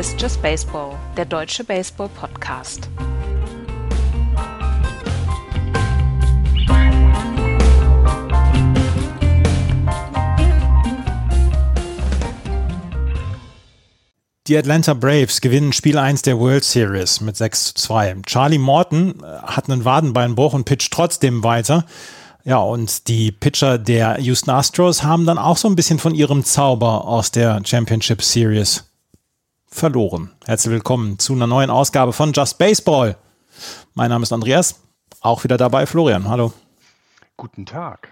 Ist Just Baseball, der deutsche Baseball-Podcast. Die Atlanta Braves gewinnen Spiel 1 der World Series mit 6 zu 2. Charlie Morton äh, hat einen Wadenbeinbruch und pitcht trotzdem weiter. Ja, und die Pitcher der Houston Astros haben dann auch so ein bisschen von ihrem Zauber aus der Championship Series verloren. Herzlich willkommen zu einer neuen Ausgabe von Just Baseball. Mein Name ist Andreas, auch wieder dabei Florian. Hallo. Guten Tag.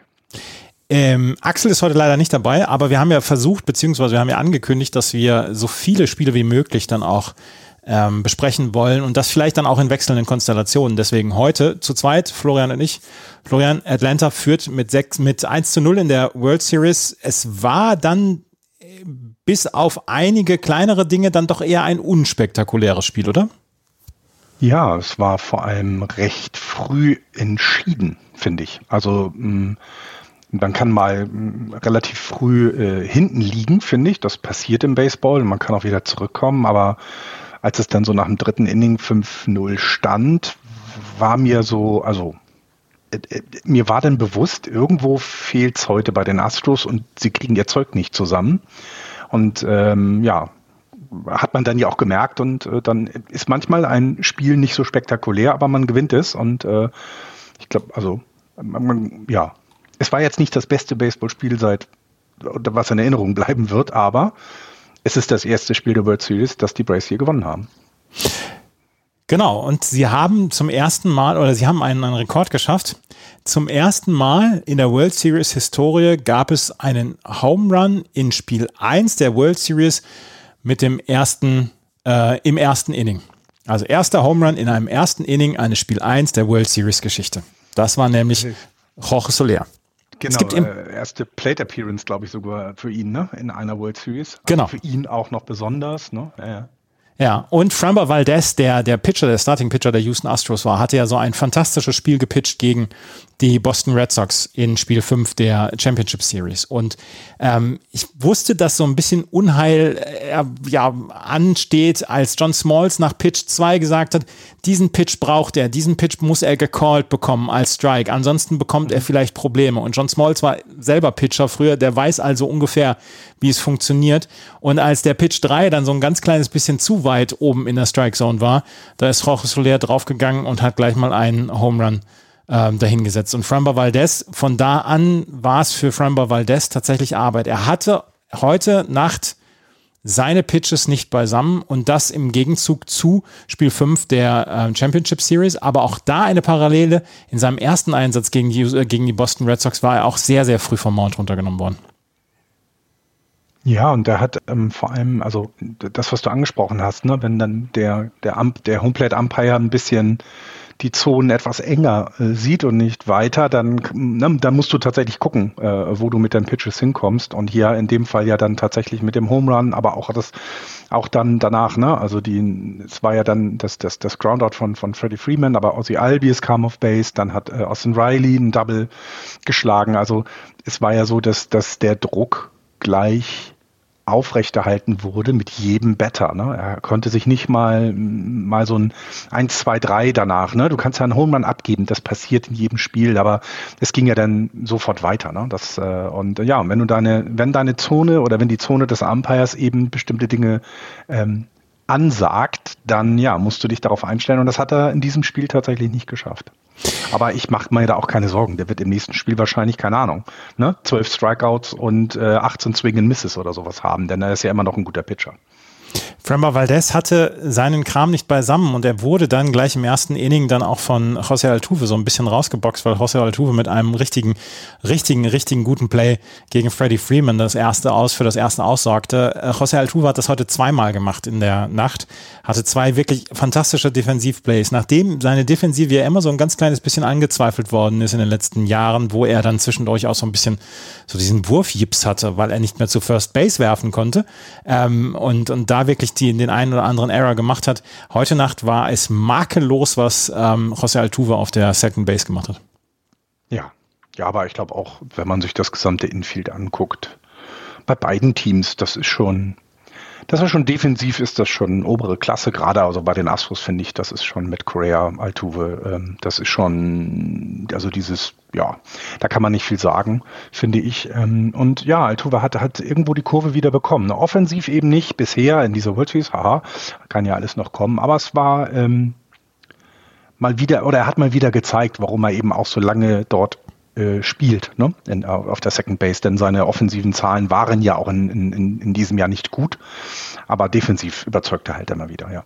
Ähm, Axel ist heute leider nicht dabei, aber wir haben ja versucht, beziehungsweise wir haben ja angekündigt, dass wir so viele Spiele wie möglich dann auch ähm, besprechen wollen und das vielleicht dann auch in wechselnden Konstellationen. Deswegen heute zu zweit, Florian und ich. Florian, Atlanta führt mit, 6, mit 1 zu 0 in der World Series. Es war dann äh, bis auf einige kleinere Dinge dann doch eher ein unspektakuläres Spiel, oder? Ja, es war vor allem recht früh entschieden, finde ich. Also mm, man kann mal mm, relativ früh äh, hinten liegen, finde ich. Das passiert im Baseball. Man kann auch wieder zurückkommen. Aber als es dann so nach dem dritten Inning 5-0 stand, war mir so, also äh, äh, mir war dann bewusst, irgendwo fehlt es heute bei den Astros und sie kriegen ihr Zeug nicht zusammen. Und ähm, ja, hat man dann ja auch gemerkt und äh, dann ist manchmal ein Spiel nicht so spektakulär, aber man gewinnt es und äh, ich glaube, also man, ja, es war jetzt nicht das beste Baseballspiel seit, was in Erinnerung bleiben wird, aber es ist das erste Spiel der World Series, das die Braves hier gewonnen haben. Genau, und sie haben zum ersten Mal, oder sie haben einen, einen Rekord geschafft. Zum ersten Mal in der World Series Historie gab es einen Home Run in Spiel 1 der World Series mit dem ersten, äh, im ersten Inning. Also erster Home Run in einem ersten Inning eines Spiel 1 der World Series Geschichte. Das war nämlich Jorge Soler. Genau, es gibt äh, erste Plate Appearance, glaube ich, sogar für ihn, ne? In einer World Series. Also genau. Für ihn auch noch besonders, ne? Ja, ja. Ja, und Framber Valdez, der, der Pitcher, der Starting Pitcher der Houston Astros war, hatte ja so ein fantastisches Spiel gepitcht gegen die Boston Red Sox in Spiel 5 der Championship Series. Und ähm, ich wusste, dass so ein bisschen Unheil äh, ja, ansteht, als John Smalls nach Pitch 2 gesagt hat, diesen Pitch braucht er, diesen Pitch muss er gecallt bekommen als Strike, ansonsten bekommt er vielleicht Probleme. Und John Smalls war selber Pitcher früher, der weiß also ungefähr, wie es funktioniert. Und als der Pitch 3 dann so ein ganz kleines bisschen zu weit oben in der Strike Zone war, da ist Jorge Soler draufgegangen und hat gleich mal einen Home Run ähm, dahingesetzt. Und Framber Valdez, von da an war es für Framber Valdez tatsächlich Arbeit. Er hatte heute Nacht seine Pitches nicht beisammen und das im Gegenzug zu Spiel 5 der äh, Championship Series. Aber auch da eine Parallele. In seinem ersten Einsatz gegen die, äh, gegen die Boston Red Sox war er auch sehr, sehr früh vom Mount runtergenommen worden. Ja, und er hat ähm, vor allem, also das, was du angesprochen hast, ne, wenn dann der, der, Ump, der Homeplate Umpire ein bisschen die Zonen etwas enger äh, sieht und nicht weiter, dann, ne, dann musst du tatsächlich gucken, äh, wo du mit deinen Pitches hinkommst. Und hier in dem Fall ja dann tatsächlich mit dem Home Run, aber auch das, auch dann danach, ne? Also die, es war ja dann das, das, das Groundout von, von Freddie Freeman, aber Ozzy Albies kam auf Base, dann hat äh, Austin Riley ein Double geschlagen. Also es war ja so, dass, dass der Druck gleich aufrechterhalten wurde mit jedem Better. Ne? Er konnte sich nicht mal, mal so ein 1, 2, 3 danach. Ne? Du kannst ja einen Homeman abgeben, das passiert in jedem Spiel, aber es ging ja dann sofort weiter. Ne? Das, äh, und ja, wenn du deine, wenn deine Zone oder wenn die Zone des Umpires eben bestimmte Dinge ähm, ansagt, dann ja, musst du dich darauf einstellen und das hat er in diesem Spiel tatsächlich nicht geschafft. Aber ich mache mir da auch keine Sorgen. Der wird im nächsten Spiel wahrscheinlich, keine Ahnung, ne, 12 Strikeouts und äh, 18 Swing and Misses oder sowas haben, denn er ist ja immer noch ein guter Pitcher. Framber Valdez hatte seinen Kram nicht beisammen und er wurde dann gleich im ersten Inning dann auch von José Altuve so ein bisschen rausgeboxt, weil José Altuve mit einem richtigen, richtigen, richtigen guten Play gegen Freddie Freeman das erste aus für das erste aussorgte. Äh, José Altuve hat das heute zweimal gemacht in der Nacht, hatte zwei wirklich fantastische Defensivplays. Nachdem seine Defensive ja immer so ein ganz kleines bisschen angezweifelt worden ist in den letzten Jahren, wo er dann zwischendurch auch so ein bisschen so diesen Wurfjips hatte, weil er nicht mehr zu First Base werfen konnte ähm, und, und da wirklich die den einen oder anderen Error gemacht hat. Heute Nacht war es makellos, was ähm, José Altuve auf der Second Base gemacht hat. Ja, ja, aber ich glaube auch, wenn man sich das gesamte Infield anguckt, bei beiden Teams, das ist schon, Das ist schon defensiv, ist das schon obere Klasse, gerade also bei den Astros finde ich, das ist schon mit Korea, Altuve, ähm, das ist schon, also dieses, ja, da kann man nicht viel sagen, finde ich. Ähm, und ja, Altuve hat, hat irgendwo die Kurve wieder bekommen. Offensiv eben nicht bisher in dieser World Series, haha, kann ja alles noch kommen, aber es war ähm, mal wieder, oder er hat mal wieder gezeigt, warum er eben auch so lange dort äh, spielt ne? In, auf der Second Base, denn seine offensiven Zahlen waren ja auch in, in, in diesem Jahr nicht gut, aber defensiv überzeugt er halt immer wieder, ja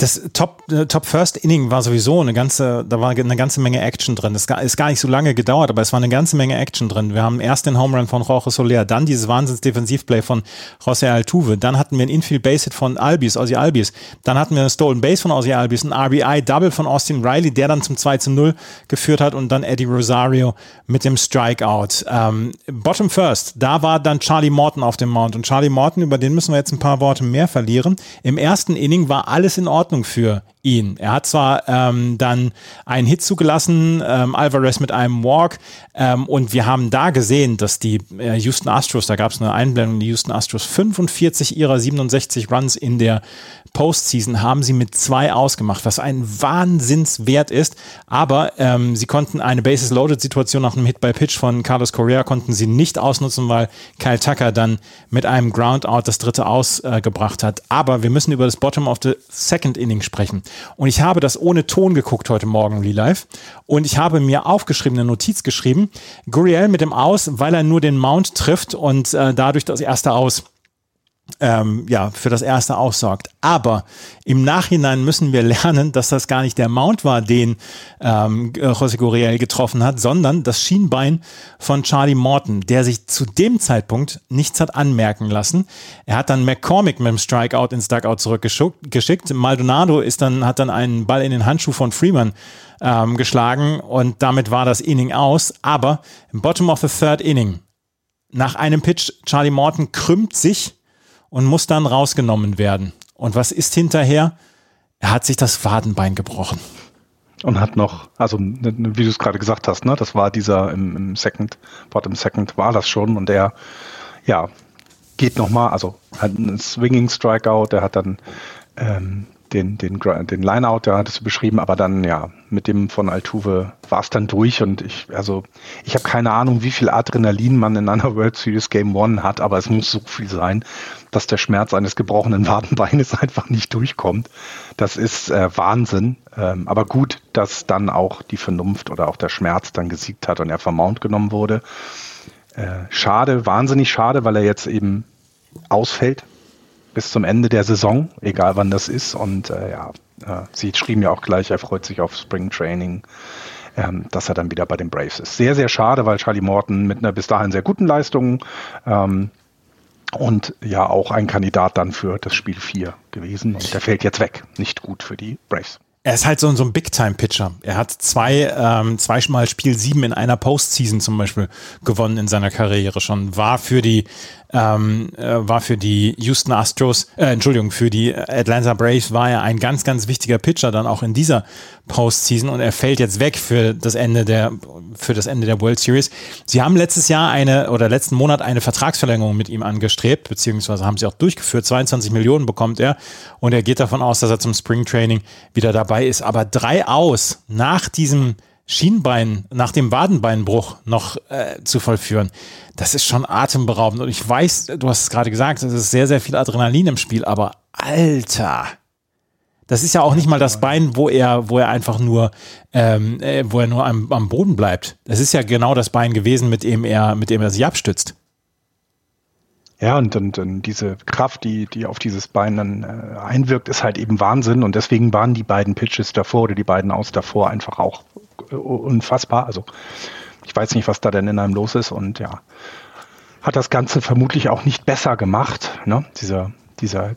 das Top, äh, Top First Inning war sowieso eine ganze, da war eine ganze Menge Action drin. Das ist gar nicht so lange gedauert, aber es war eine ganze Menge Action drin. Wir haben erst den Home Run von Jorge Soler, dann dieses Wahnsinns-Defensivplay von José Altuve, dann hatten wir ein Infield Base Hit von Albis, Ozzy Albis, dann hatten wir eine Stolen Base von Ozzy Albis, ein RBI Double von Austin Riley, der dann zum 2 zu 0 geführt hat und dann Eddie Rosario mit dem Strikeout. Ähm, Bottom First, da war dann Charlie Morton auf dem Mount und Charlie Morton, über den müssen wir jetzt ein paar Worte mehr verlieren. Im ersten Inning war alles in Ordnung Ordnung für ihn. Er hat zwar ähm, dann einen Hit zugelassen, ähm, Alvarez mit einem Walk, ähm, und wir haben da gesehen, dass die äh, Houston Astros, da gab es eine Einblendung, die Houston Astros 45 ihrer 67 Runs in der Postseason haben sie mit zwei ausgemacht, was ein Wahnsinnswert ist. Aber ähm, sie konnten eine Bases-Loaded-Situation nach einem Hit by Pitch von Carlos Correa konnten sie nicht ausnutzen, weil Kyle Tucker dann mit einem Groundout das dritte ausgebracht äh, hat. Aber wir müssen über das Bottom of the Second Inning sprechen. Und ich habe das ohne Ton geguckt heute Morgen, Real Life. Und ich habe mir aufgeschrieben, eine Notiz geschrieben, Guriel mit dem Aus, weil er nur den Mount trifft und äh, dadurch das erste Aus ähm, ja, für das erste aussorgt. Aber im Nachhinein müssen wir lernen, dass das gar nicht der Mount war, den ähm, José Gurriel getroffen hat, sondern das Schienbein von Charlie Morton, der sich zu dem Zeitpunkt nichts hat anmerken lassen. Er hat dann McCormick mit dem Strikeout ins Dugout zurückgeschickt. Maldonado ist dann, hat dann einen Ball in den Handschuh von Freeman ähm, geschlagen und damit war das Inning aus. Aber im Bottom of the Third Inning, nach einem Pitch, Charlie Morton krümmt sich und muss dann rausgenommen werden. Und was ist hinterher? Er hat sich das Wadenbein gebrochen. Und hat noch, also wie du es gerade gesagt hast, ne, das war dieser im, im Second, Bottom Second war das schon und er, ja, geht nochmal, also hat einen Swinging Strikeout, der hat dann ähm, den, den, den Lineout, der hattest du beschrieben, aber dann, ja, mit dem von Altuve war es dann durch und ich, also, ich habe keine Ahnung, wie viel Adrenalin man in einer World Series Game One hat, aber es muss so viel sein, dass der Schmerz eines gebrochenen Wadenbeines einfach nicht durchkommt. Das ist äh, Wahnsinn. Ähm, aber gut, dass dann auch die Vernunft oder auch der Schmerz dann gesiegt hat und er vom Mount genommen wurde. Äh, schade, wahnsinnig schade, weil er jetzt eben ausfällt bis zum Ende der Saison, egal wann das ist. Und äh, ja, äh, sie schrieben ja auch gleich, er freut sich auf Spring Training, ähm, dass er dann wieder bei den Braves ist. Sehr, sehr schade, weil Charlie Morton mit einer bis dahin sehr guten Leistung ähm, und ja auch ein Kandidat dann für das Spiel 4 gewesen. Und der fällt jetzt weg. Nicht gut für die Braves. Er ist halt so, so ein Big-Time-Pitcher. Er hat zwei, ähm, zweimal Spiel 7 in einer Postseason zum Beispiel gewonnen in seiner Karriere schon. War für die ähm, äh, war für die Houston Astros, äh, Entschuldigung, für die Atlanta Braves war er ein ganz, ganz wichtiger Pitcher dann auch in dieser Postseason und er fällt jetzt weg für das Ende der, für das Ende der World Series. Sie haben letztes Jahr eine oder letzten Monat eine Vertragsverlängerung mit ihm angestrebt, beziehungsweise haben sie auch durchgeführt. 22 Millionen bekommt er und er geht davon aus, dass er zum Spring Training wieder dabei ist. Aber drei aus nach diesem Schienbein nach dem Wadenbeinbruch noch äh, zu vollführen, das ist schon atemberaubend. Und ich weiß, du hast es gerade gesagt, es ist sehr, sehr viel Adrenalin im Spiel, aber Alter, das ist ja auch nicht mal das Bein, wo er, wo er einfach nur, ähm, äh, wo er nur am, am Boden bleibt. Das ist ja genau das Bein gewesen, mit dem er, mit dem er sich abstützt. Ja, und, und, und diese Kraft, die, die auf dieses Bein dann äh, einwirkt, ist halt eben Wahnsinn. Und deswegen waren die beiden Pitches davor oder die beiden aus davor einfach auch unfassbar. Also ich weiß nicht, was da denn in einem los ist und ja, hat das Ganze vermutlich auch nicht besser gemacht. Ne? Dieser, dieser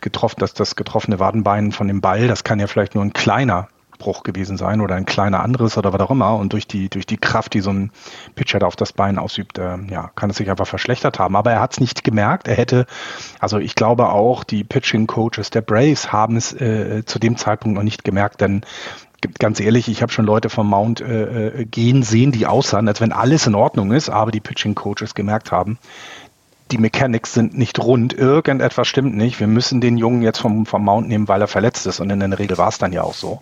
getroffen, das, das getroffene Wadenbein von dem Ball, das kann ja vielleicht nur ein kleiner Bruch gewesen sein oder ein kleiner anderes oder was auch immer. Und durch die, durch die Kraft, die so ein Pitcher da auf das Bein ausübt, äh, ja, kann es sich einfach verschlechtert haben. Aber er hat es nicht gemerkt. Er hätte, also ich glaube auch, die Pitching Coaches der Braves haben es äh, zu dem Zeitpunkt noch nicht gemerkt, denn ganz ehrlich, ich habe schon Leute vom Mount äh, äh, gehen sehen, die aussahen, als wenn alles in Ordnung ist, aber die Pitching Coaches gemerkt haben, die Mechanics sind nicht rund, irgendetwas stimmt nicht. Wir müssen den Jungen jetzt vom, vom Mount nehmen, weil er verletzt ist. Und in der Regel war es dann ja auch so.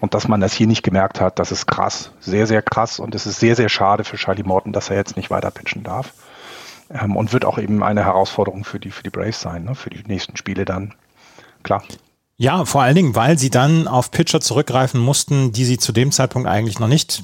Und dass man das hier nicht gemerkt hat, das ist krass. Sehr, sehr krass. Und es ist sehr, sehr schade für Charlie Morton, dass er jetzt nicht weiter pitchen darf. Ähm, und wird auch eben eine Herausforderung für die, für die Braves sein, ne? für die nächsten Spiele dann. Klar. Ja, vor allen Dingen, weil sie dann auf Pitcher zurückgreifen mussten, die sie zu dem Zeitpunkt eigentlich noch nicht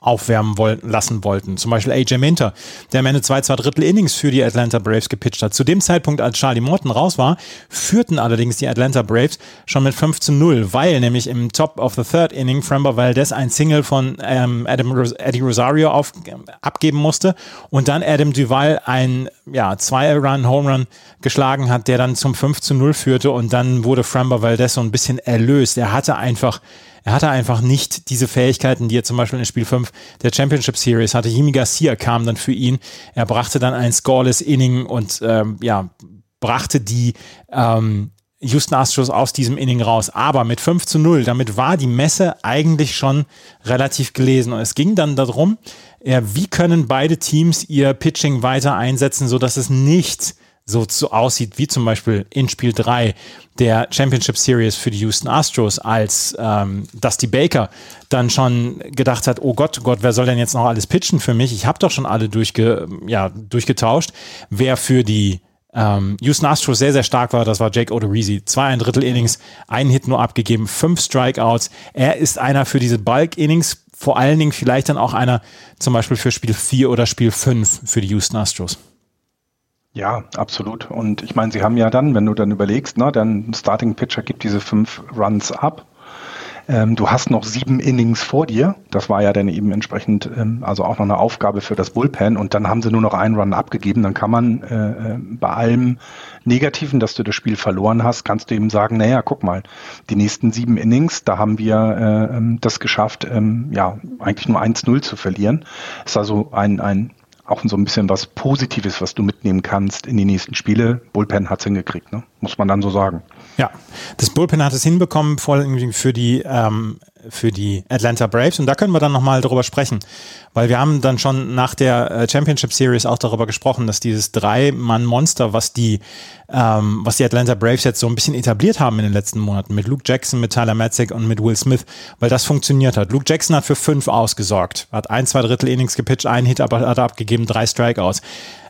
aufwärmen wollten, lassen wollten. Zum Beispiel AJ Minter, der am Ende zwei, zwei Drittel Innings für die Atlanta Braves gepitcht hat. Zu dem Zeitpunkt, als Charlie Morton raus war, führten allerdings die Atlanta Braves schon mit 5 zu 0, weil nämlich im Top of the Third Inning Framber Valdez ein Single von ähm, Adam Ros Eddie Rosario auf, abgeben musste und dann Adam Duval ein ja, Zwei-Run-Home-Run geschlagen hat, der dann zum 5 zu 0 führte und dann wurde Framber Valdez so ein bisschen erlöst. Er hatte einfach er hatte einfach nicht diese Fähigkeiten, die er zum Beispiel in Spiel 5 der Championship Series hatte. Jimmy Garcia kam dann für ihn. Er brachte dann ein scoreless Inning und ähm, ja, brachte die ähm, Houston Astros aus diesem Inning raus. Aber mit 5 zu 0, damit war die Messe eigentlich schon relativ gelesen. Und es ging dann darum, ja, wie können beide Teams ihr Pitching weiter einsetzen, sodass es nicht so, so aussieht, wie zum Beispiel in Spiel 3 der Championship Series für die Houston Astros, als ähm, Dusty Baker dann schon gedacht hat, oh Gott, oh Gott, wer soll denn jetzt noch alles pitchen für mich? Ich habe doch schon alle durchge, ja, durchgetauscht. Wer für die ähm, Houston Astros sehr, sehr stark war, das war Jake Odorizzi. Zwei ein Drittel Innings, einen Hit nur abgegeben, fünf Strikeouts. Er ist einer für diese Bulk-Innings, vor allen Dingen vielleicht dann auch einer zum Beispiel für Spiel 4 oder Spiel 5 für die Houston Astros. Ja, absolut. Und ich meine, sie haben ja dann, wenn du dann überlegst, ne, dann Starting Pitcher gibt diese fünf Runs ab. Ähm, du hast noch sieben Innings vor dir. Das war ja dann eben entsprechend, ähm, also auch noch eine Aufgabe für das Bullpen. Und dann haben sie nur noch einen Run abgegeben. Dann kann man äh, äh bei allem Negativen, dass du das Spiel verloren hast, kannst du eben sagen, naja, guck mal, die nächsten sieben Innings, da haben wir äh, ähm, das geschafft, ähm, ja, eigentlich nur 1-0 zu verlieren. Ist also ein, ein auch so ein bisschen was Positives, was du mitnehmen kannst in die nächsten Spiele. Bullpen hat es hingekriegt, ne? muss man dann so sagen. Ja, das Bullpen hat es hinbekommen, vor allem für die, ähm, für die Atlanta Braves. Und da können wir dann nochmal drüber sprechen, weil wir haben dann schon nach der äh, Championship Series auch darüber gesprochen, dass dieses Drei-Mann-Monster, was die, ähm, was die Atlanta Braves jetzt so ein bisschen etabliert haben in den letzten Monaten mit Luke Jackson, mit Tyler Matzek und mit Will Smith, weil das funktioniert hat. Luke Jackson hat für fünf ausgesorgt, hat ein, zwei Drittel Innings gepitcht, einen Hit aber hat abgegeben, drei Strikeouts.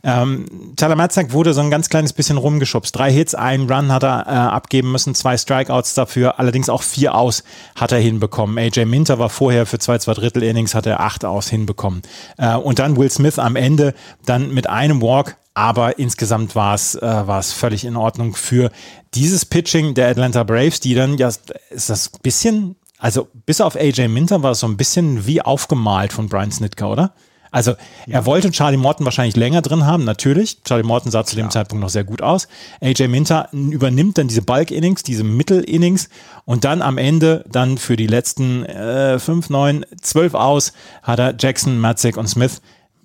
Ähm, Tyler Matzak wurde so ein ganz kleines bisschen rumgeschubst. Drei Hits, einen Run hat er äh, abgeben müssen, zwei Strikeouts dafür, allerdings auch vier aus hat er hinbekommen. AJ Minter war vorher für zwei, zwei Drittel Innings, hat er acht aus hinbekommen. Äh, und dann Will Smith am Ende dann mit einem Walk, aber insgesamt war es äh, völlig in Ordnung für dieses Pitching der Atlanta Braves, die dann ja ist das bisschen also bis auf AJ Minter war es so ein bisschen wie aufgemalt von Brian Snitker, oder? Also er wollte Charlie Morton wahrscheinlich länger drin haben, natürlich. Charlie Morton sah zu dem ja. Zeitpunkt noch sehr gut aus. AJ Minter übernimmt dann diese Bulk-Innings, diese Mittel-Innings und dann am Ende, dann für die letzten äh, 5, 9, 12 aus, hat er Jackson, Matzek und Smith.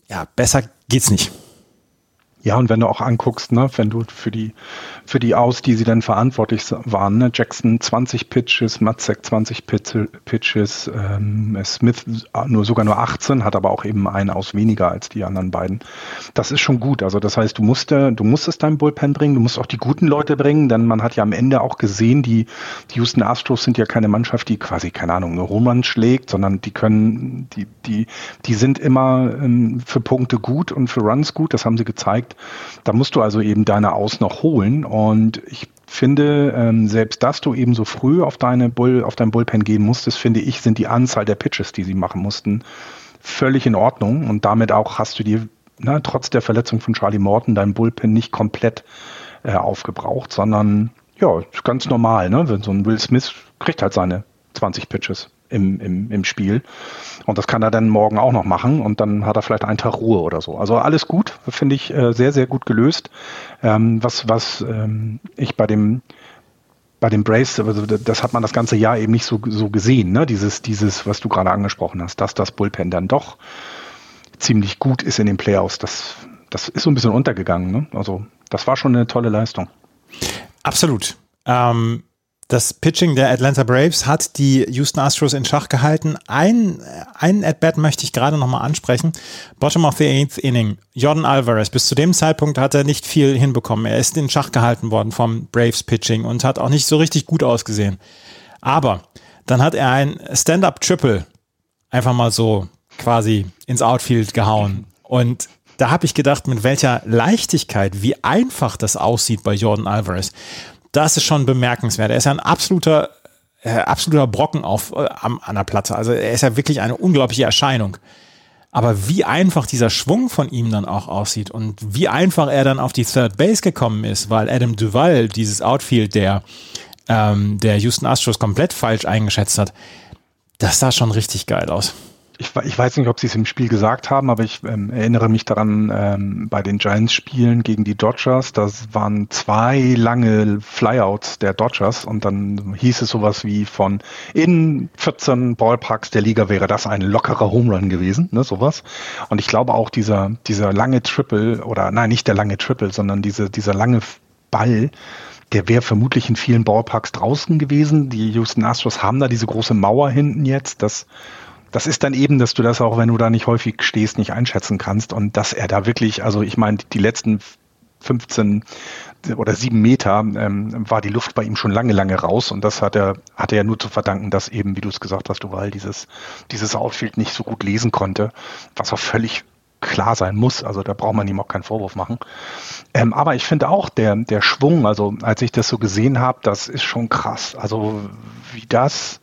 Ja, besser geht's nicht. Ja, und wenn du auch anguckst, ne, wenn du für die, für die Aus, die sie dann verantwortlich waren, ne, Jackson 20 Pitches, Matzek 20 Pitches, ähm, Smith nur sogar nur 18, hat aber auch eben einen Aus weniger als die anderen beiden. Das ist schon gut. Also das heißt, du musst, du musstest dein Bullpen bringen, du musst auch die guten Leute bringen, denn man hat ja am Ende auch gesehen, die, die Houston Astros sind ja keine Mannschaft, die quasi, keine Ahnung, eine Roman schlägt, sondern die können, die, die, die sind immer ähm, für Punkte gut und für Runs gut, das haben sie gezeigt. Da musst du also eben deine Aus noch holen. Und ich finde, ähm, selbst dass du eben so früh auf deine Bull, auf dein Bullpen gehen musstest, finde ich, sind die Anzahl der Pitches, die sie machen mussten, völlig in Ordnung. Und damit auch hast du dir, na, trotz der Verletzung von Charlie Morton, dein Bullpen nicht komplett äh, aufgebraucht, sondern ja, ganz normal, ne? Wenn so ein Will Smith kriegt halt seine 20 Pitches im, im, im Spiel. Und das kann er dann morgen auch noch machen und dann hat er vielleicht einen Tag Ruhe oder so. Also alles gut, finde ich äh, sehr, sehr gut gelöst. Ähm, was was ähm, ich bei dem bei dem Brace, also das hat man das ganze Jahr eben nicht so, so gesehen, ne? Dieses, dieses, was du gerade angesprochen hast, dass das Bullpen dann doch ziemlich gut ist in den Playoffs. Das, das ist so ein bisschen untergegangen. Ne? Also das war schon eine tolle Leistung. Absolut. Ähm, Das Pitching der Atlanta Braves hat die Houston Astros in Schach gehalten. Ein, einen At-Bat möchte ich gerade nochmal ansprechen. Bottom of the eighth inning. Jordan Alvarez. Bis zu dem Zeitpunkt hat er nicht viel hinbekommen. Er ist in Schach gehalten worden vom Braves Pitching und hat auch nicht so richtig gut ausgesehen. Aber dann hat er ein Stand-Up-Triple einfach mal so quasi ins Outfield gehauen. Und da habe ich gedacht, mit welcher Leichtigkeit, wie einfach das aussieht bei Jordan Alvarez. Das ist schon bemerkenswert. Er ist ein absoluter, äh, absoluter Brocken auf, äh, an, an der Platte. Also er ist ja wirklich eine unglaubliche Erscheinung. Aber wie einfach dieser Schwung von ihm dann auch aussieht und wie einfach er dann auf die Third Base gekommen ist, weil Adam Duval dieses Outfield der, ähm, der Houston Astros komplett falsch eingeschätzt hat, das sah schon richtig geil aus ich, ich, weiß nicht, ob Sie es im Spiel gesagt haben, aber ich ähm, erinnere mich daran, ähm, bei den Giants-Spielen gegen die Dodgers, das waren zwei lange Flyouts der Dodgers und dann hieß es sowas wie von in 14 Ballparks der Liga wäre das ein lockerer Home Run gewesen, ne, sowas. Und ich glaube auch dieser, dieser lange Triple oder nein, nicht der lange Triple, sondern diese, dieser lange Ball, der wäre vermutlich in vielen Ballparks draußen gewesen. Die Houston Astros haben da diese große Mauer hinten jetzt, das das ist dann eben, dass du das auch, wenn du da nicht häufig stehst, nicht einschätzen kannst. Und dass er da wirklich, also ich meine, die letzten 15 oder sieben Meter ähm, war die Luft bei ihm schon lange, lange raus. Und das hat er, hat er ja nur zu verdanken, dass eben, wie du es gesagt hast, Duval dieses, dieses Outfield nicht so gut lesen konnte, was auch völlig klar sein muss. Also da braucht man ihm auch keinen Vorwurf machen. Ähm, aber ich finde auch der, der Schwung, also als ich das so gesehen habe, das ist schon krass. Also wie das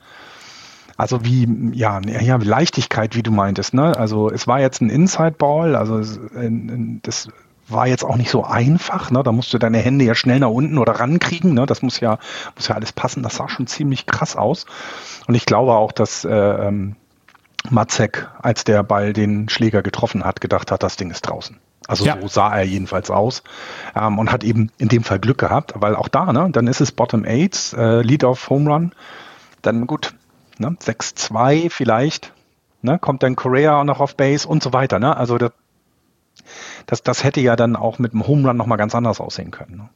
also wie, ja, ja, Leichtigkeit, wie du meintest, ne? Also es war jetzt ein Inside-Ball, also das war jetzt auch nicht so einfach, ne? Da musst du deine Hände ja schnell nach unten oder rankriegen, ne? Das muss ja, muss ja alles passen. Das sah schon ziemlich krass aus. Und ich glaube auch, dass äh, ähm, Matzek, als der Ball den Schläger getroffen hat, gedacht hat, das Ding ist draußen. Also ja. so sah er jedenfalls aus ähm, und hat eben in dem Fall Glück gehabt, weil auch da, ne, dann ist es Bottom Eight, äh, Lead of Home Run. Dann gut, ne? 6-2 vielleicht, ne? kommt dann Korea auch noch auf Base und so weiter. Ne? Also das, das, das hätte ja dann auch mit dem Home Run nochmal ganz anders aussehen können. Ne?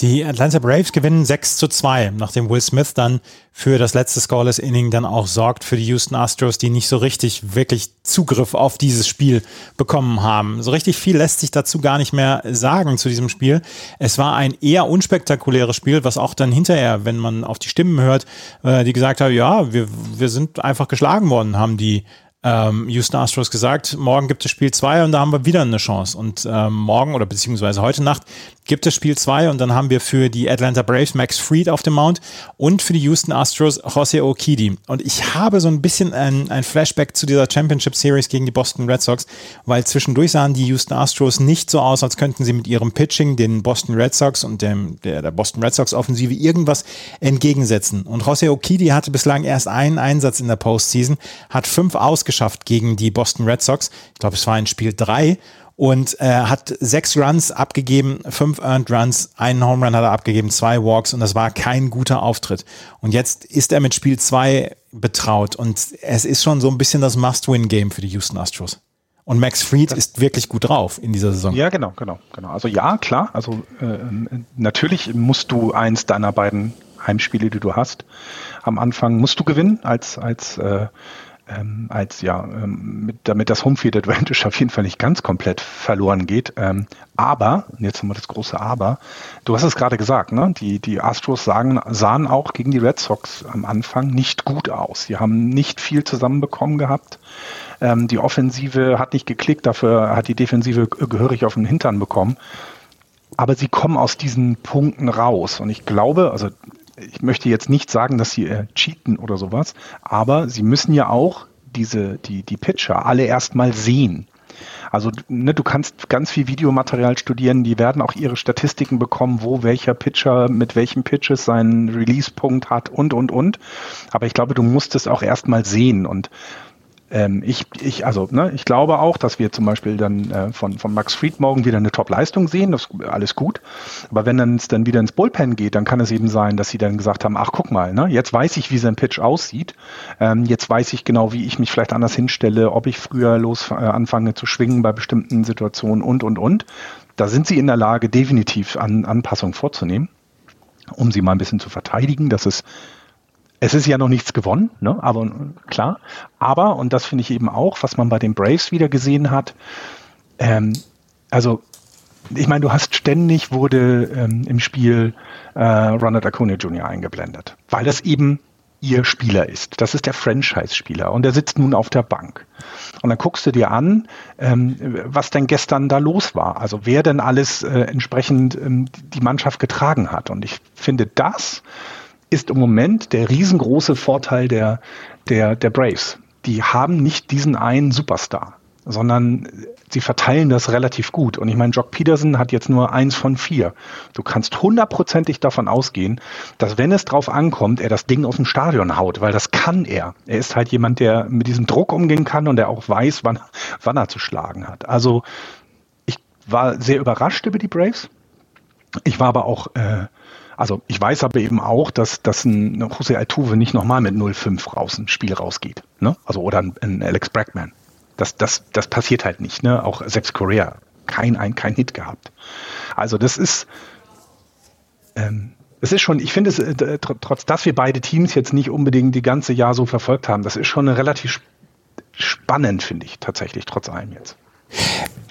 Die Atlanta Braves gewinnen 6 zu 2, nachdem Will Smith dann für das letzte Scoreless Inning dann auch sorgt für die Houston Astros, die nicht so richtig wirklich Zugriff auf dieses Spiel bekommen haben. So richtig viel lässt sich dazu gar nicht mehr sagen zu diesem Spiel. Es war ein eher unspektakuläres Spiel, was auch dann hinterher, wenn man auf die Stimmen hört, äh, die gesagt haben, ja, wir, wir sind einfach geschlagen worden, haben die ähm, Houston Astros gesagt, morgen gibt es Spiel 2 und da haben wir wieder eine Chance. Und ähm, morgen oder beziehungsweise heute Nacht gibt es Spiel 2 und dann haben wir für die Atlanta Braves Max Fried auf dem Mount und für die Houston Astros Jose Okidi. Und ich habe so ein bisschen ein, ein Flashback zu dieser Championship Series gegen die Boston Red Sox, weil zwischendurch sahen die Houston Astros nicht so aus, als könnten sie mit ihrem Pitching den Boston Red Sox und dem, der, der Boston Red Sox Offensive irgendwas entgegensetzen. Und Jose Okidi hatte bislang erst einen Einsatz in der Postseason, hat fünf ausgeschafft gegen die Boston Red Sox. Ich glaube, es war in Spiel 3 und äh, hat sechs Runs abgegeben, fünf Earned Runs, einen Home Run hat er abgegeben, zwei Walks und das war kein guter Auftritt. Und jetzt ist er mit Spiel zwei betraut und es ist schon so ein bisschen das Must-Win-Game für die Houston Astros. Und Max Fried ist wirklich gut drauf in dieser Saison. Ja, genau, genau, genau. Also ja, klar. Also äh, natürlich musst du eins deiner beiden Heimspiele, die du hast, am Anfang musst du gewinnen als als äh, ähm, als ja, ähm, mit, damit das Homefield Advantage auf jeden Fall nicht ganz komplett verloren geht. Ähm, aber, jetzt haben wir das große Aber, du hast es gerade gesagt, ne? die, die Astros sagen, sahen auch gegen die Red Sox am Anfang nicht gut aus. Sie haben nicht viel zusammenbekommen gehabt. Ähm, die Offensive hat nicht geklickt, dafür hat die Defensive gehörig auf den Hintern bekommen. Aber sie kommen aus diesen Punkten raus. Und ich glaube, also ich möchte jetzt nicht sagen, dass sie äh, cheaten oder sowas, aber sie müssen ja auch diese, die, die Pitcher alle erstmal sehen. Also ne, du kannst ganz viel Videomaterial studieren, die werden auch ihre Statistiken bekommen, wo welcher Pitcher mit welchen Pitches seinen Release-Punkt hat und, und, und. Aber ich glaube, du musst es auch erstmal sehen und ähm, ich, ich, also, ne, ich glaube auch, dass wir zum Beispiel dann äh, von, von Max Fried morgen wieder eine Top-Leistung sehen, das ist alles gut. Aber wenn es dann wieder ins Bullpen geht, dann kann es eben sein, dass sie dann gesagt haben, ach guck mal, ne, jetzt weiß ich, wie sein Pitch aussieht. Ähm, jetzt weiß ich genau, wie ich mich vielleicht anders hinstelle, ob ich früher los äh, anfange zu schwingen bei bestimmten Situationen und und und. Da sind sie in der Lage, definitiv an Anpassungen vorzunehmen. um sie mal ein bisschen zu verteidigen. Das ist, es ist ja noch nichts gewonnen, ne? aber klar. Aber, und das finde ich eben auch, was man bei den Braves wieder gesehen hat, ähm, also ich meine, du hast ständig wurde ähm, im Spiel äh, Ronald Acuna Jr. eingeblendet, weil das eben ihr Spieler ist. Das ist der Franchise-Spieler und der sitzt nun auf der Bank. Und dann guckst du dir an, ähm, was denn gestern da los war. Also wer denn alles äh, entsprechend ähm, die Mannschaft getragen hat. Und ich finde, das ist im Moment der riesengroße Vorteil der, der, der Braves. Die haben nicht diesen einen Superstar sondern sie verteilen das relativ gut. Und ich meine, Jock Peterson hat jetzt nur eins von vier. Du kannst hundertprozentig davon ausgehen, dass wenn es drauf ankommt, er das Ding aus dem Stadion haut, weil das kann er. Er ist halt jemand, der mit diesem Druck umgehen kann und der auch weiß, wann, wann er zu schlagen hat. Also ich war sehr überrascht über die Braves. Ich war aber auch, äh, also ich weiß aber eben auch, dass, dass ein José Altuve nicht nochmal mit 0-5 raus ein Spiel rausgeht. Ne? Also oder ein, ein Alex Bregman. Das, das, das passiert halt nicht. Ne? Auch selbst Korea, kein, ein, kein Hit gehabt. Also das ist, ähm, es ist schon, ich finde es, äh, trotz dass wir beide Teams jetzt nicht unbedingt die ganze Jahr so verfolgt haben, das ist schon relativ spannend, finde ich, tatsächlich, trotz allem jetzt.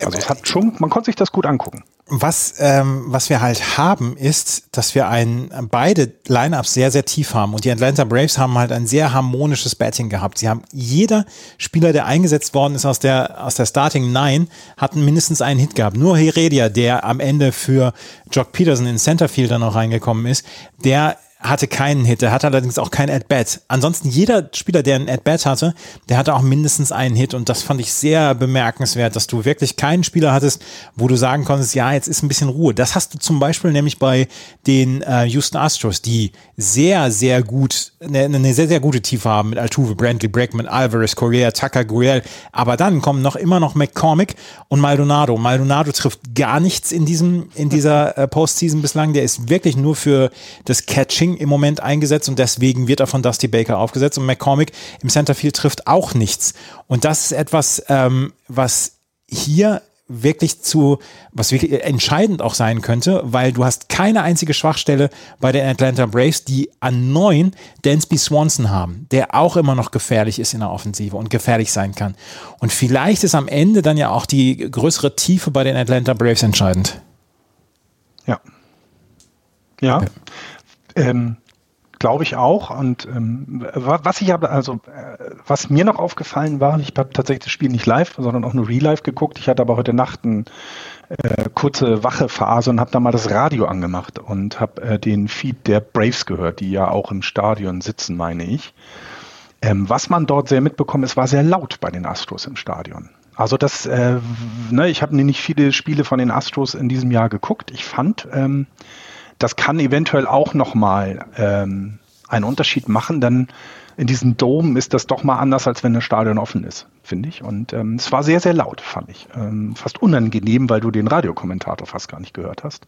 Also es hat schon, man konnte sich das gut angucken. Was, ähm, was wir halt haben, ist, dass wir ein, beide Lineups sehr, sehr tief haben. Und die Atlanta Braves haben halt ein sehr harmonisches Batting gehabt. Sie haben jeder Spieler, der eingesetzt worden ist aus der, aus der Starting Nine, hat mindestens einen Hit gehabt. Nur Heredia, der am Ende für Jock Peterson in Centerfield dann noch reingekommen ist, der hatte keinen Hit, der hatte allerdings auch kein At-Bat. Ansonsten jeder Spieler, der einen At-Bat hatte, der hatte auch mindestens einen Hit und das fand ich sehr bemerkenswert, dass du wirklich keinen Spieler hattest, wo du sagen konntest, ja, jetzt ist ein bisschen Ruhe. Das hast du zum Beispiel nämlich bei den äh, Houston Astros, die sehr, sehr gut, eine, eine sehr, sehr gute Tiefe haben mit Altuve, Brantley, Bregman, Alvarez, Correa, Tucker, Gurriel, aber dann kommen noch immer noch McCormick und Maldonado. Maldonado trifft gar nichts in diesem, in dieser äh, Postseason bislang, der ist wirklich nur für das Catching im Moment eingesetzt und deswegen wird er von Dusty Baker aufgesetzt. Und McCormick im Centerfield trifft auch nichts. Und das ist etwas, ähm, was hier wirklich zu, was wirklich entscheidend auch sein könnte, weil du hast keine einzige Schwachstelle bei den Atlanta Braves, die an neun Dansby Swanson haben, der auch immer noch gefährlich ist in der Offensive und gefährlich sein kann. Und vielleicht ist am Ende dann ja auch die größere Tiefe bei den Atlanta Braves entscheidend. Ja. Ja. Okay. Ähm, Glaube ich auch. Und ähm, was ich aber, also äh, was mir noch aufgefallen war, ich habe tatsächlich das Spiel nicht live, sondern auch nur Real Life geguckt. Ich hatte aber heute Nacht eine äh, kurze Wachephase und habe da mal das Radio angemacht und habe äh, den Feed der Braves gehört, die ja auch im Stadion sitzen, meine ich. Ähm, was man dort sehr mitbekommen, es war sehr laut bei den Astros im Stadion. Also das, äh, ne, ich habe nicht viele Spiele von den Astros in diesem Jahr geguckt. Ich fand, ähm, das kann eventuell auch nochmal ähm, einen Unterschied machen, denn in diesem Dom ist das doch mal anders, als wenn das Stadion offen ist, finde ich. Und ähm, es war sehr, sehr laut, fand ich. Ähm, fast unangenehm, weil du den Radiokommentator fast gar nicht gehört hast.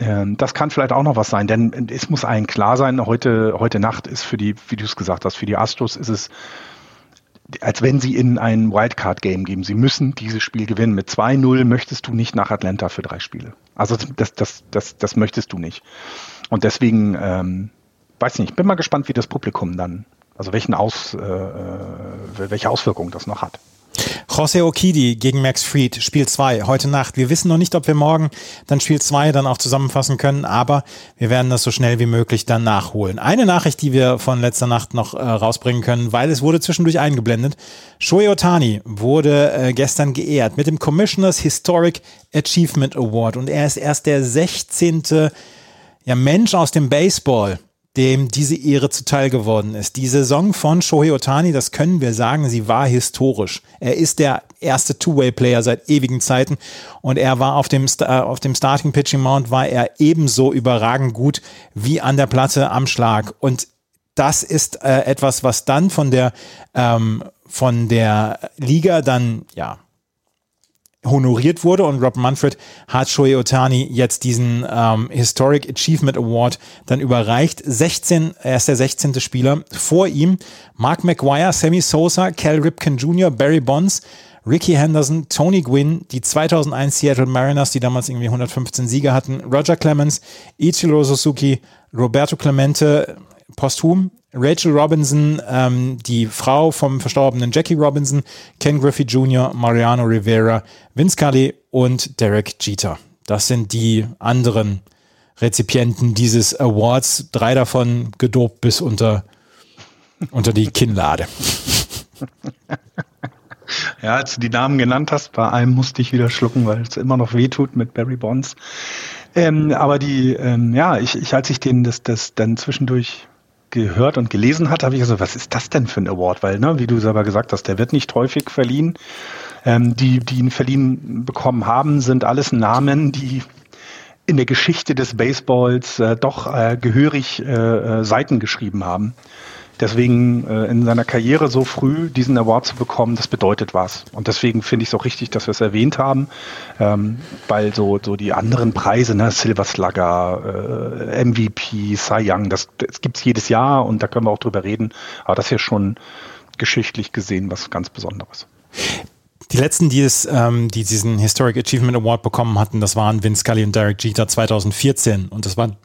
Ähm, das kann vielleicht auch noch was sein, denn es muss allen klar sein, heute, heute Nacht ist für die, wie du es gesagt hast, für die Astros ist es als wenn sie in ein Wildcard-Game geben. Sie müssen dieses Spiel gewinnen. Mit 2-0 möchtest du nicht nach Atlanta für drei Spiele. Also das, das, das, das möchtest du nicht. Und deswegen, ähm, weiß nicht, bin mal gespannt, wie das Publikum dann, also welchen Aus, äh, äh welche Auswirkungen das noch hat. José Okidi gegen Max Fried, Spiel 2, heute Nacht. Wir wissen noch nicht, ob wir morgen dann Spiel 2 dann auch zusammenfassen können, aber wir werden das so schnell wie möglich dann nachholen. Eine Nachricht, die wir von letzter Nacht noch äh, rausbringen können, weil es wurde zwischendurch eingeblendet. Shohei Otani wurde äh, gestern geehrt mit dem Commissioners Historic Achievement Award und er ist erst der 16. Ja, Mensch aus dem Baseball, dem diese Ehre zuteil geworden ist. Die Saison von Shohei Otani, das können wir sagen, sie war historisch. Er ist der erste Two-Way-Player seit ewigen Zeiten und er war auf dem, äh, auf dem Starting Pitching Mount war er ebenso überragend gut wie an der Platte am Schlag und das ist äh, etwas, was dann von der ähm, von der Liga dann ja honoriert wurde und Rob Manfred hat Shohei Otani jetzt diesen ähm, Historic Achievement Award dann überreicht. 16, er ist der 16. Spieler. Vor ihm Mark McGuire, Sammy Sosa, Cal Ripken Jr., Barry Bonds, Ricky Henderson, Tony Gwynn, die 2001 Seattle Mariners, die damals irgendwie 115 Siege hatten, Roger Clemens, Ichiro Suzuki, Roberto Clemente, posthum, Rachel Robinson, ähm, die Frau vom verstorbenen Jackie Robinson, Ken Griffey Jr., Mariano Rivera, Vince Scully und Derek Jeter. Das sind die anderen Rezipienten dieses Awards. Drei davon gedopt bis unter, unter die Kinnlade. Ja, als du die Namen genannt hast, bei einem musste ich wieder schlucken, weil es immer noch wehtut mit Barry Bonds. Ähm, aber die, ähm, ja, ich, ich, als ich den das, das dann zwischendurch gehört und gelesen hatte, habe ich gesagt, was ist das denn für ein Award? Weil, ne, wie du selber gesagt hast, der wird nicht häufig verliehen. Ähm, die, die ihn verliehen bekommen haben, sind alles Namen, die in der Geschichte des Baseballs äh, doch äh, gehörig äh, äh Seiten geschrieben haben. Deswegen äh, in seiner Karriere so früh diesen Award zu bekommen, das bedeutet was. Und deswegen finde ich es auch richtig, dass wir es erwähnt haben, ähm, weil so, so die anderen Preise, ne, Silver Slugger, äh, MVP, Cy Young, das, das gibt es jedes Jahr und da können wir auch drüber reden. Aber das ist ja schon geschichtlich gesehen was ganz Besonderes. Die letzten, die, es, ähm, die diesen Historic Achievement Award bekommen hatten, das waren Vince Scully und Derek Jeter 2014. Und das waren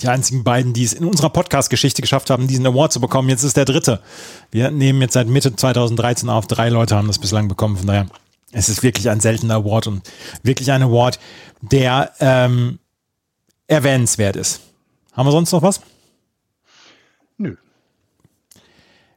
die einzigen beiden, die es in unserer Podcast-Geschichte geschafft haben, diesen Award zu bekommen. Jetzt ist der dritte. Wir nehmen jetzt seit Mitte 2013 auf. Drei Leute haben das bislang bekommen. Von daher, es ist wirklich ein seltener Award und wirklich ein Award, der ähm, erwähnenswert ist. Haben wir sonst noch was? Nö.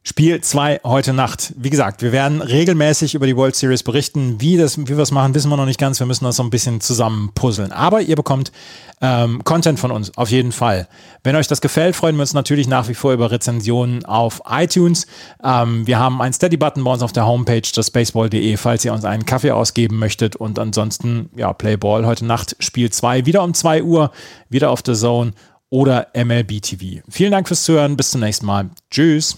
Spiel 2 heute Nacht. Wie gesagt, wir werden regelmäßig über die World Series berichten. Wie, das, wie wir es machen, wissen wir noch nicht ganz. Wir müssen das so ein bisschen zusammen puzzeln. Aber ihr bekommt ähm, Content von uns, auf jeden Fall. Wenn euch das gefällt, freuen wir uns natürlich nach wie vor über Rezensionen auf iTunes. Ähm, wir haben einen Steady-Button bei uns auf der Homepage, das baseball.de, falls ihr uns einen Kaffee ausgeben möchtet. Und ansonsten, ja, Playball heute Nacht, Spiel 2, wieder um 2 Uhr, wieder auf The Zone oder MLB TV. Vielen Dank fürs Zuhören. Bis zum nächsten Mal. Tschüss.